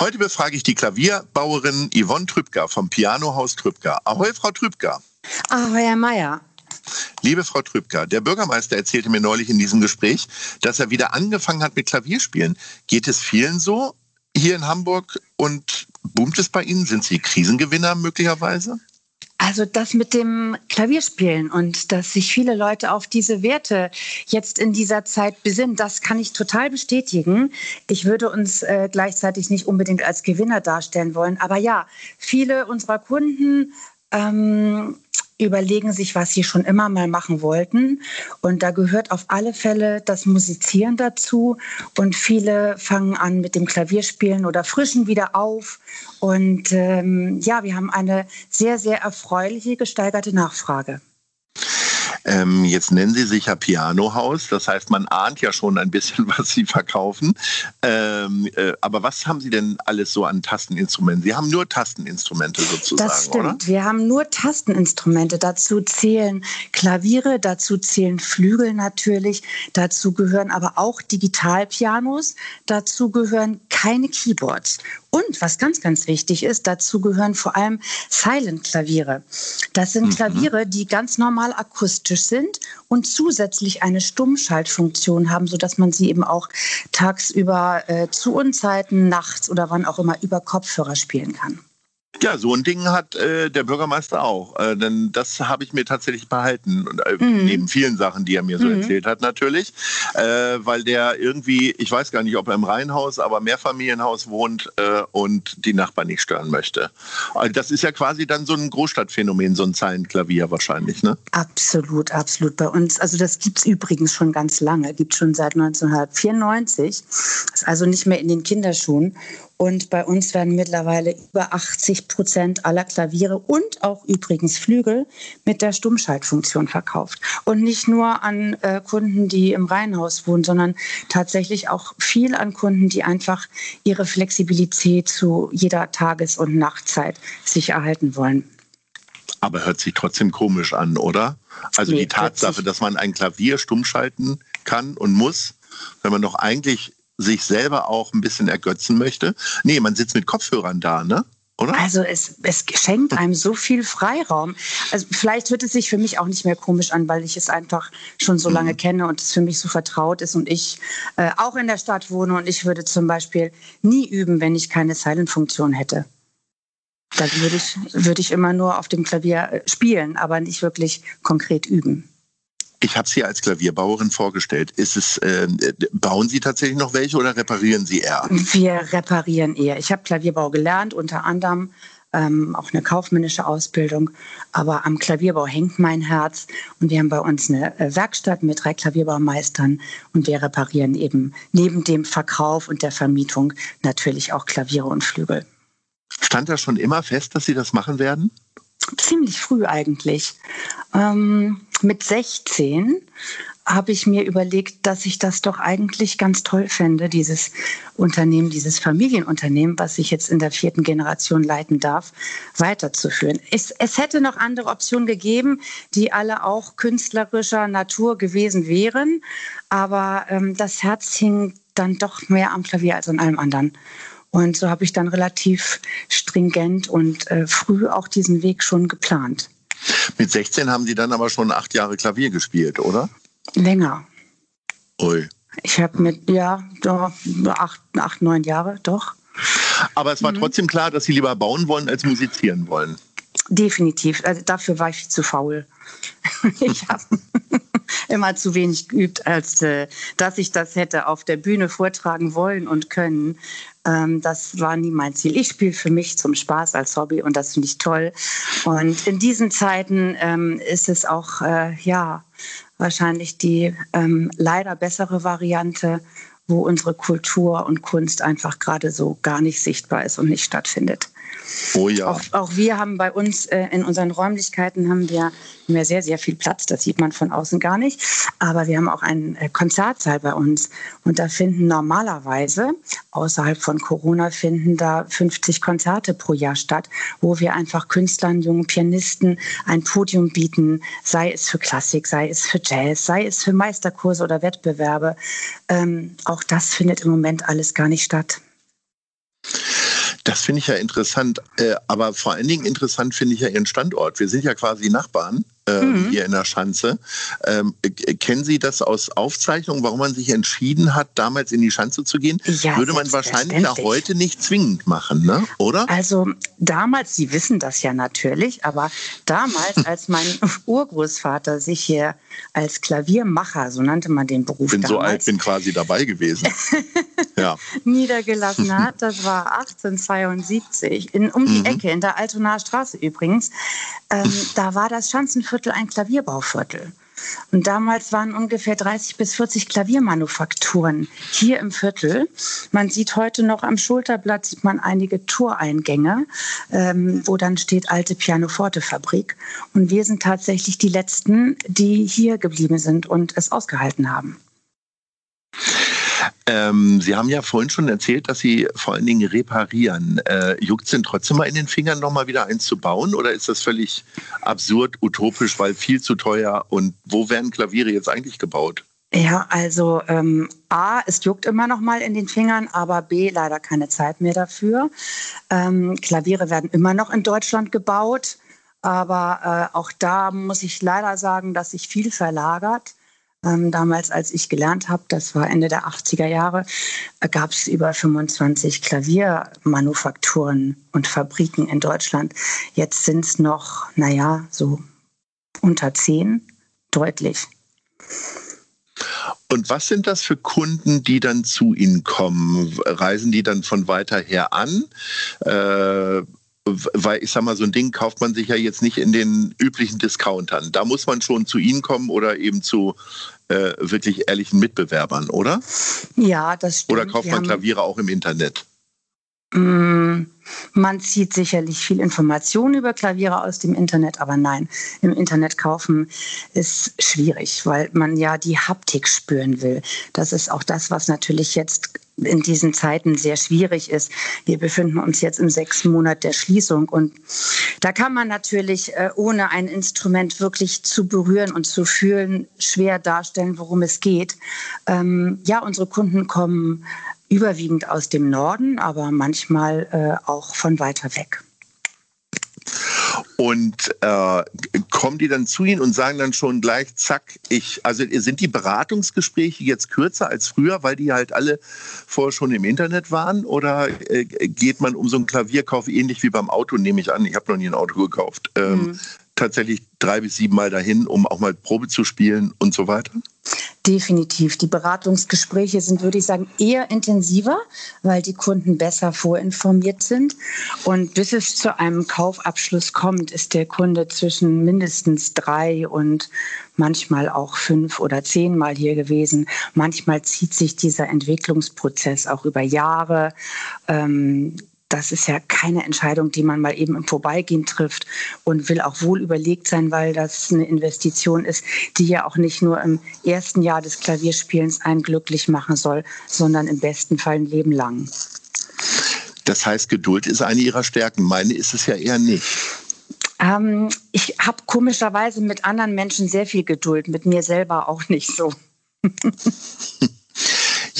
Heute befrage ich die Klavierbauerin Yvonne Trübker vom Pianohaus Trübker. Ahoi, Frau Trübker. Ahoi, Herr Meier. Liebe Frau Trübker, der Bürgermeister erzählte mir neulich in diesem Gespräch, dass er wieder angefangen hat mit Klavierspielen. Geht es vielen so hier in Hamburg und boomt es bei Ihnen? Sind Sie Krisengewinner möglicherweise? Also das mit dem Klavierspielen und dass sich viele Leute auf diese Werte jetzt in dieser Zeit besinnen, das kann ich total bestätigen. Ich würde uns äh, gleichzeitig nicht unbedingt als Gewinner darstellen wollen. Aber ja, viele unserer Kunden ähm, überlegen sich, was sie schon immer mal machen wollten. Und da gehört auf alle Fälle das Musizieren dazu. Und viele fangen an mit dem Klavierspielen oder frischen wieder auf. Und ähm, ja, wir haben eine sehr, sehr erfreuliche gesteigerte Nachfrage. Ähm, jetzt nennen Sie sich ja Pianohaus, das heißt, man ahnt ja schon ein bisschen, was Sie verkaufen. Ähm, äh, aber was haben Sie denn alles so an Tasteninstrumenten? Sie haben nur Tasteninstrumente sozusagen, Das stimmt. oder? Wir haben nur Tasteninstrumente. Dazu zählen Klaviere, dazu zählen Flügel natürlich, dazu gehören aber auch Digitalpianos, dazu gehören keine Keyboards. Und was ganz, ganz wichtig ist, dazu gehören vor allem Silent-Klaviere. Das sind Mhm. Klaviere, die ganz normal akustisch sind und zusätzlich eine Stummschaltfunktion haben, sodass man sie eben auch tagsüber äh, zu Unzeiten, nachts oder wann auch immer über Kopfhörer spielen kann. Ja, so ein Ding hat äh, der Bürgermeister auch. Äh, denn das habe ich mir tatsächlich behalten. Und, äh, Mhm. Neben vielen Sachen, die er mir so Mhm. erzählt hat, natürlich. Äh, weil der irgendwie, ich weiß gar nicht, ob er im Reihenhaus, aber Mehrfamilienhaus wohnt äh, und die Nachbarn nicht stören möchte. Also das ist ja quasi dann so ein Großstadtphänomen, so ein Zeilenklavier wahrscheinlich, ne? Absolut, absolut. Bei uns, also das gibt es übrigens schon ganz lange, gibt schon seit 1994, ist also nicht mehr in den Kinderschuhen. Und bei uns werden mittlerweile über 80 Prozent aller Klaviere und auch übrigens Flügel mit der Stummschaltfunktion verkauft. Und nicht nur an äh, Kunden, die im Reihenhaus wohnen, sondern tatsächlich auch viel an Kunden, die einfach ihre Flexibilität zu jeder Tages- und Nachtzeit sich erhalten wollen. Aber hört sich trotzdem komisch an, oder? Also Nee, die Tatsache, dass man ein Klavier stumm schalten kann und muss, wenn man doch eigentlich sich selber auch ein bisschen ergötzen möchte. Nee, man sitzt mit Kopfhörern da, ne? Oder? Also es, es schenkt einem so viel Freiraum. Also vielleicht wird es sich für mich auch nicht mehr komisch an, weil ich es einfach schon so lange kenne und es für mich so vertraut ist und ich äh, auch in der Stadt wohne und ich würde zum Beispiel nie üben, wenn ich keine Silent-Funktion hätte. Dann würde ich, würde ich immer nur auf dem Klavier äh, spielen, aber nicht wirklich konkret üben. Ich habe Sie als Klavierbauerin vorgestellt. Ist es, äh, bauen Sie tatsächlich noch welche oder reparieren Sie eher? Wir reparieren eher. Ich habe Klavierbau gelernt, unter anderem ähm, auch eine kaufmännische Ausbildung. Aber am Klavierbau hängt mein Herz. Und wir haben bei uns eine äh, Werkstatt mit drei Klavierbaumeistern. Und wir reparieren eben neben dem Verkauf und der Vermietung natürlich auch Klaviere und Flügel. Stand da schon immer fest, dass Sie das machen werden? Ziemlich früh eigentlich. Ähm, mit 16 habe ich mir überlegt, dass ich das doch eigentlich ganz toll fände, dieses Unternehmen, dieses Familienunternehmen, was ich jetzt in der vierten Generation leiten darf, weiterzuführen. Es, es hätte noch andere Optionen gegeben, die alle auch künstlerischer Natur gewesen wären, aber ähm, das Herz hing dann doch mehr am Klavier als an allem anderen. Und so habe ich dann relativ stringent und äh, früh auch diesen Weg schon geplant. Mit 16 haben Sie dann aber schon acht Jahre Klavier gespielt, oder? Länger. Ui. Ich habe mit, ja, doch, acht, acht, neun Jahre, doch. Aber es war mhm. trotzdem klar, dass Sie lieber bauen wollen, als musizieren wollen. Definitiv. Also dafür war ich zu faul. ich habe immer zu wenig geübt, als äh, dass ich das hätte auf der Bühne vortragen wollen und können. Ähm, das war nie mein Ziel. Ich spiele für mich zum Spaß als Hobby und das finde ich toll. Und in diesen Zeiten ähm, ist es auch, äh, ja, wahrscheinlich die ähm, leider bessere Variante, wo unsere Kultur und Kunst einfach gerade so gar nicht sichtbar ist und nicht stattfindet. Oh ja. Auch, auch wir haben bei uns äh, in unseren Räumlichkeiten haben wir mehr sehr, sehr viel Platz. Das sieht man von außen gar nicht. Aber wir haben auch einen äh, Konzertsaal bei uns. Und da finden normalerweise, außerhalb von Corona, finden da 50 Konzerte pro Jahr statt, wo wir einfach Künstlern, jungen Pianisten ein Podium bieten, sei es für Klassik, sei es für Jazz, sei es für Meisterkurse oder Wettbewerbe. Ähm, auch das findet im Moment alles gar nicht statt. Das finde ich ja interessant. Äh, aber vor allen Dingen interessant finde ich ja Ihren Standort. Wir sind ja quasi Nachbarn äh, mhm. hier in der Schanze. Ähm, kennen Sie das aus Aufzeichnungen, warum man sich entschieden hat, damals in die Schanze zu gehen? Ja, Würde man wahrscheinlich ja heute nicht zwingend machen, ne? oder? Also damals, Sie wissen das ja natürlich, aber damals, als mein Urgroßvater sich hier als Klaviermacher, so nannte man den Beruf. Ich bin damals, so alt, bin quasi dabei gewesen. ja. Niedergelassen hat, das war 1872, in, um die mhm. Ecke, in der Altonaer Straße übrigens. Ähm, da war das Schanzenviertel ein Klavierbauviertel. Und damals waren ungefähr 30 bis 40 Klaviermanufakturen hier im Viertel. Man sieht heute noch am Schulterblatt sieht man einige Toreingänge, ähm, wo dann steht alte Pianoforte-Fabrik. Und wir sind tatsächlich die letzten, die hier geblieben sind und es ausgehalten haben. Ähm, Sie haben ja vorhin schon erzählt, dass Sie vor allen Dingen reparieren. Äh, Juckt es denn trotzdem mal in den Fingern, nochmal wieder eins zu bauen? Oder ist das völlig absurd, utopisch, weil viel zu teuer? Und wo werden Klaviere jetzt eigentlich gebaut? Ja, also ähm, A, es juckt immer noch mal in den Fingern, aber B, leider keine Zeit mehr dafür. Ähm, Klaviere werden immer noch in Deutschland gebaut, aber äh, auch da muss ich leider sagen, dass sich viel verlagert. Ähm, damals, als ich gelernt habe, das war Ende der 80er Jahre, äh, gab es über 25 Klaviermanufakturen und Fabriken in Deutschland. Jetzt sind es noch, naja, so unter zehn, deutlich. Und was sind das für Kunden, die dann zu Ihnen kommen? Reisen die dann von weiter her an? Äh, weil ich sag mal, so ein Ding kauft man sich ja jetzt nicht in den üblichen Discountern. Da muss man schon zu Ihnen kommen oder eben zu äh, wirklich ehrlichen Mitbewerbern, oder? Ja, das stimmt. Oder kauft man Klaviere auch im Internet? Mm, man zieht sicherlich viel Information über Klaviere aus dem Internet, aber nein, im Internet kaufen ist schwierig, weil man ja die Haptik spüren will. Das ist auch das, was natürlich jetzt in diesen Zeiten sehr schwierig ist. Wir befinden uns jetzt im sechsten Monat der Schließung und da kann man natürlich äh, ohne ein Instrument wirklich zu berühren und zu fühlen schwer darstellen, worum es geht. Ähm, ja, unsere Kunden kommen überwiegend aus dem Norden, aber manchmal äh, auch von weiter weg. Und äh, kommen die dann zu Ihnen und sagen dann schon gleich, zack, ich, also sind die Beratungsgespräche jetzt kürzer als früher, weil die halt alle vorher schon im Internet waren? Oder äh, geht man um so einen Klavierkauf ähnlich wie beim Auto, nehme ich an, ich habe noch nie ein Auto gekauft, ähm, mhm. Tatsächlich drei bis sieben Mal dahin, um auch mal Probe zu spielen und so weiter? Definitiv. Die Beratungsgespräche sind, würde ich sagen, eher intensiver, weil die Kunden besser vorinformiert sind. Und bis es zu einem Kaufabschluss kommt, ist der Kunde zwischen mindestens drei und manchmal auch fünf oder zehnmal hier gewesen. Manchmal zieht sich dieser Entwicklungsprozess auch über Jahre. Ähm, das ist ja keine Entscheidung, die man mal eben im Vorbeigehen trifft und will auch wohl überlegt sein, weil das eine Investition ist, die ja auch nicht nur im ersten Jahr des Klavierspielens einen glücklich machen soll, sondern im besten Fall ein Leben lang. Das heißt, Geduld ist eine Ihrer Stärken. Meine ist es ja eher nicht. Ähm, ich habe komischerweise mit anderen Menschen sehr viel Geduld, mit mir selber auch nicht so.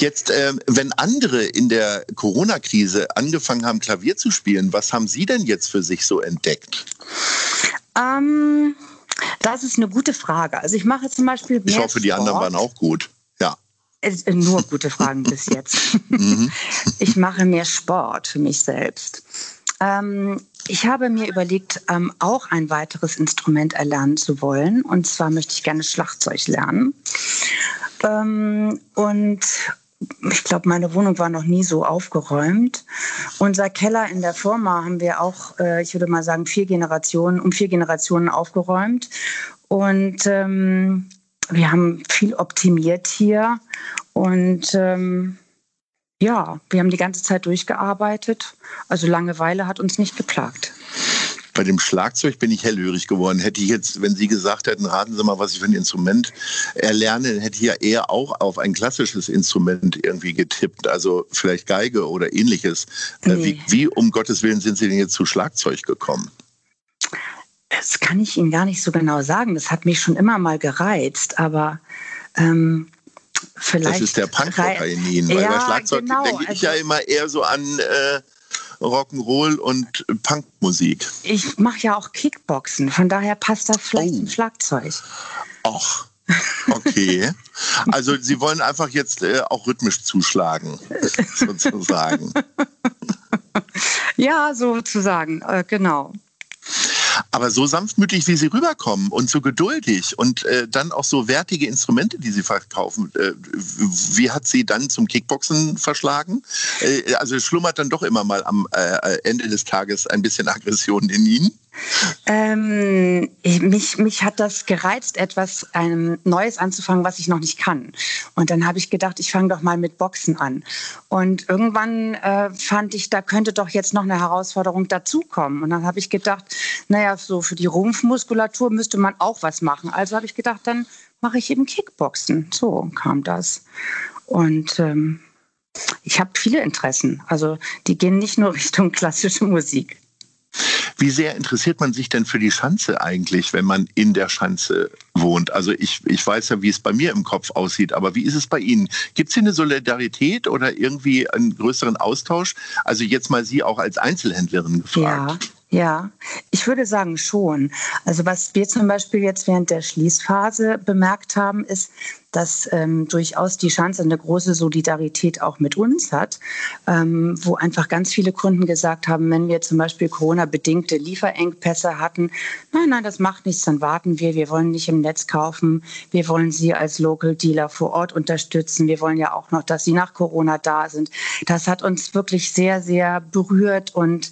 Jetzt, äh, wenn andere in der Corona-Krise angefangen haben, Klavier zu spielen, was haben Sie denn jetzt für sich so entdeckt? Ähm, das ist eine gute Frage. Also ich mache zum Beispiel mehr Ich hoffe, die Sport. anderen waren auch gut. Ja. Äh, Nur gute Fragen bis jetzt. Ich mache mehr Sport für mich selbst. Ähm, ich habe mir überlegt, ähm, auch ein weiteres Instrument erlernen zu wollen. Und zwar möchte ich gerne Schlagzeug lernen. Ähm, und ich glaube, meine Wohnung war noch nie so aufgeräumt. Unser Keller in der Firma haben wir auch, äh, ich würde mal sagen, vier Generationen, um vier Generationen aufgeräumt. Und ähm, wir haben viel optimiert hier. Und ähm, ja, wir haben die ganze Zeit durchgearbeitet. Also Langeweile hat uns nicht geplagt. Bei dem Schlagzeug bin ich hellhörig geworden. Hätte ich jetzt, wenn Sie gesagt hätten, raten Sie mal, was ich für ein Instrument erlerne, hätte ich ja eher auch auf ein klassisches Instrument irgendwie getippt. Also vielleicht Geige oder ähnliches. Äh, Nee. Wie, wie um Gottes Willen sind Sie denn jetzt zu Schlagzeug gekommen? Das kann ich Ihnen gar nicht so genau sagen. Das hat mich schon immer mal gereizt, aber ähm, vielleicht. Das ist der Punkrocker in Ihnen. Weil ja, bei Schlagzeug genau. denke ich also, ja immer eher so an äh, Rock'n'Roll und Punkmusik. ich mache ja auch Kickboxen, von daher passt das vielleicht Oh. zum Schlagzeug. Ach, okay. Also Sie wollen einfach jetzt äh, auch rhythmisch zuschlagen, sozusagen. Ja, sozusagen, äh, genau. Aber so sanftmütig, wie Sie rüberkommen und so geduldig und äh, dann auch so wertige Instrumente, die Sie verkaufen, äh, wie hat Sie dann zum Kickboxen verschlagen? Äh, also schlummert dann doch immer mal am äh, Ende des Tages ein bisschen Aggression in Ihnen. Ähm, ich, mich, mich hat das gereizt, etwas ähm, Neues anzufangen, was ich noch nicht kann. Und dann habe ich gedacht, ich fange doch mal mit Boxen an. Und irgendwann äh, fand ich, da könnte doch jetzt noch eine Herausforderung dazukommen. Und dann habe ich gedacht, naja, so für die Rumpfmuskulatur müsste man auch was machen. Also habe ich gedacht, dann mache ich eben Kickboxen. So kam das. Und ähm, ich habe viele Interessen. Also die gehen nicht nur Richtung klassische Musik. Wie sehr interessiert man sich denn für die Schanze eigentlich, wenn man in der Schanze wohnt? Also ich, ich weiß ja, wie es bei mir im Kopf aussieht, aber wie ist es bei Ihnen? Gibt es hier eine Solidarität oder irgendwie einen größeren Austausch? Also jetzt mal Sie auch als Einzelhändlerin gefragt. Ja, ja, ich würde sagen schon. Also was wir zum Beispiel jetzt während der Schließphase bemerkt haben, ist, dass ähm, durchaus die Schanze eine große Solidarität auch mit uns hat, ähm, wo einfach ganz viele Kunden gesagt haben, wenn wir zum Beispiel Corona-bedingte Lieferengpässe hatten, nein, nein, das macht nichts, dann warten wir, wir wollen nicht im Netz kaufen, wir wollen Sie als Local Dealer vor Ort unterstützen, wir wollen ja auch noch, dass Sie nach Corona da sind. Das hat uns wirklich sehr, sehr berührt und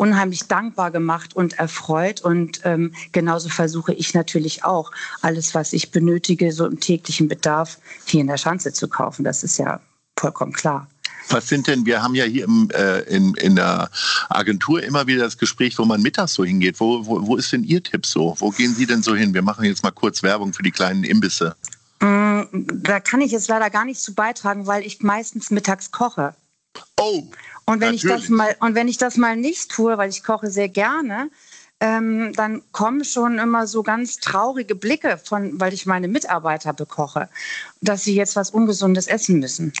unheimlich dankbar gemacht und erfreut. Und ähm, genauso versuche ich natürlich auch, alles, was ich benötige, so im täglichen Bedarf, hier in der Schanze zu kaufen. Das ist ja vollkommen klar. Was sind denn, wir haben ja hier im, äh, in, in der Agentur immer wieder das Gespräch, wo man mittags so hingeht. Wo, wo, wo ist denn Ihr Tipp so? Wo gehen Sie denn so hin? Wir machen jetzt mal kurz Werbung für die kleinen Imbisse. Mm, Da kann ich jetzt leider gar nicht zu beitragen, weil ich meistens mittags koche. Oh, Und wenn, ich das mal, und wenn ich das mal nicht tue, weil ich koche sehr gerne, ähm, dann kommen schon immer so ganz traurige Blicke, von, weil ich meine Mitarbeiter bekoche, dass sie jetzt was Ungesundes essen müssen.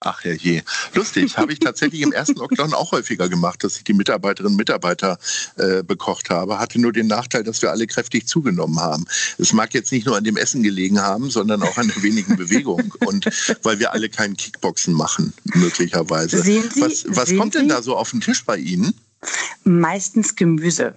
Ach herrje. Lustig, habe ich tatsächlich im ersten Lockdown auch häufiger gemacht, dass ich die Mitarbeiterinnen und Mitarbeiter äh, bekocht habe. Hatte nur den Nachteil, dass wir alle kräftig zugenommen haben. Es mag jetzt nicht nur an dem Essen gelegen haben, sondern auch an der wenigen Bewegung. Und weil wir alle kein Kickboxen machen, möglicherweise. Sehen Sie- was was sehen kommt denn Sie? da so auf den Tisch bei Ihnen? Meistens Gemüse.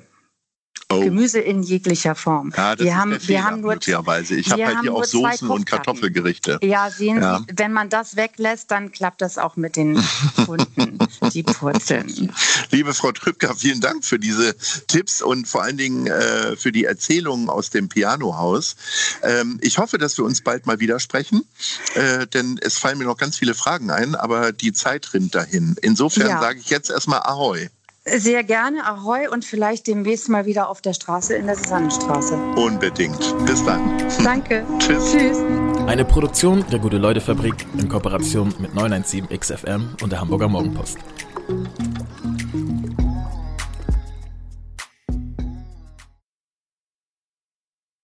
Oh. Gemüse in jeglicher Form. Ja, das wir ist haben, der wir Fehler, haben nur möglicherweise. Ich wir habe halt hier auch Soßen und. Kartoffelgerichte. Ja, sehen Ja. Sie, wenn man das weglässt, dann klappt das auch mit den Kunden, die purzeln. Liebe Frau Trübker, vielen Dank für diese Tipps und vor allen Dingen äh, für die Erzählungen aus dem Pianohaus. Ähm, ich hoffe, dass wir uns bald mal wieder sprechen, äh, denn es fallen mir noch ganz viele Fragen ein, aber die Zeit rinnt dahin. Insofern Ja. sage ich jetzt erstmal Ahoi. Sehr gerne, Ahoi und vielleicht demnächst mal wieder auf der Straße in der Susannenstraße. Unbedingt. Bis dann. Danke. Tschüss. Tschüss. Eine Produktion der Gute-Leute-Fabrik in Kooperation mit 917XFM und der Hamburger Morgenpost.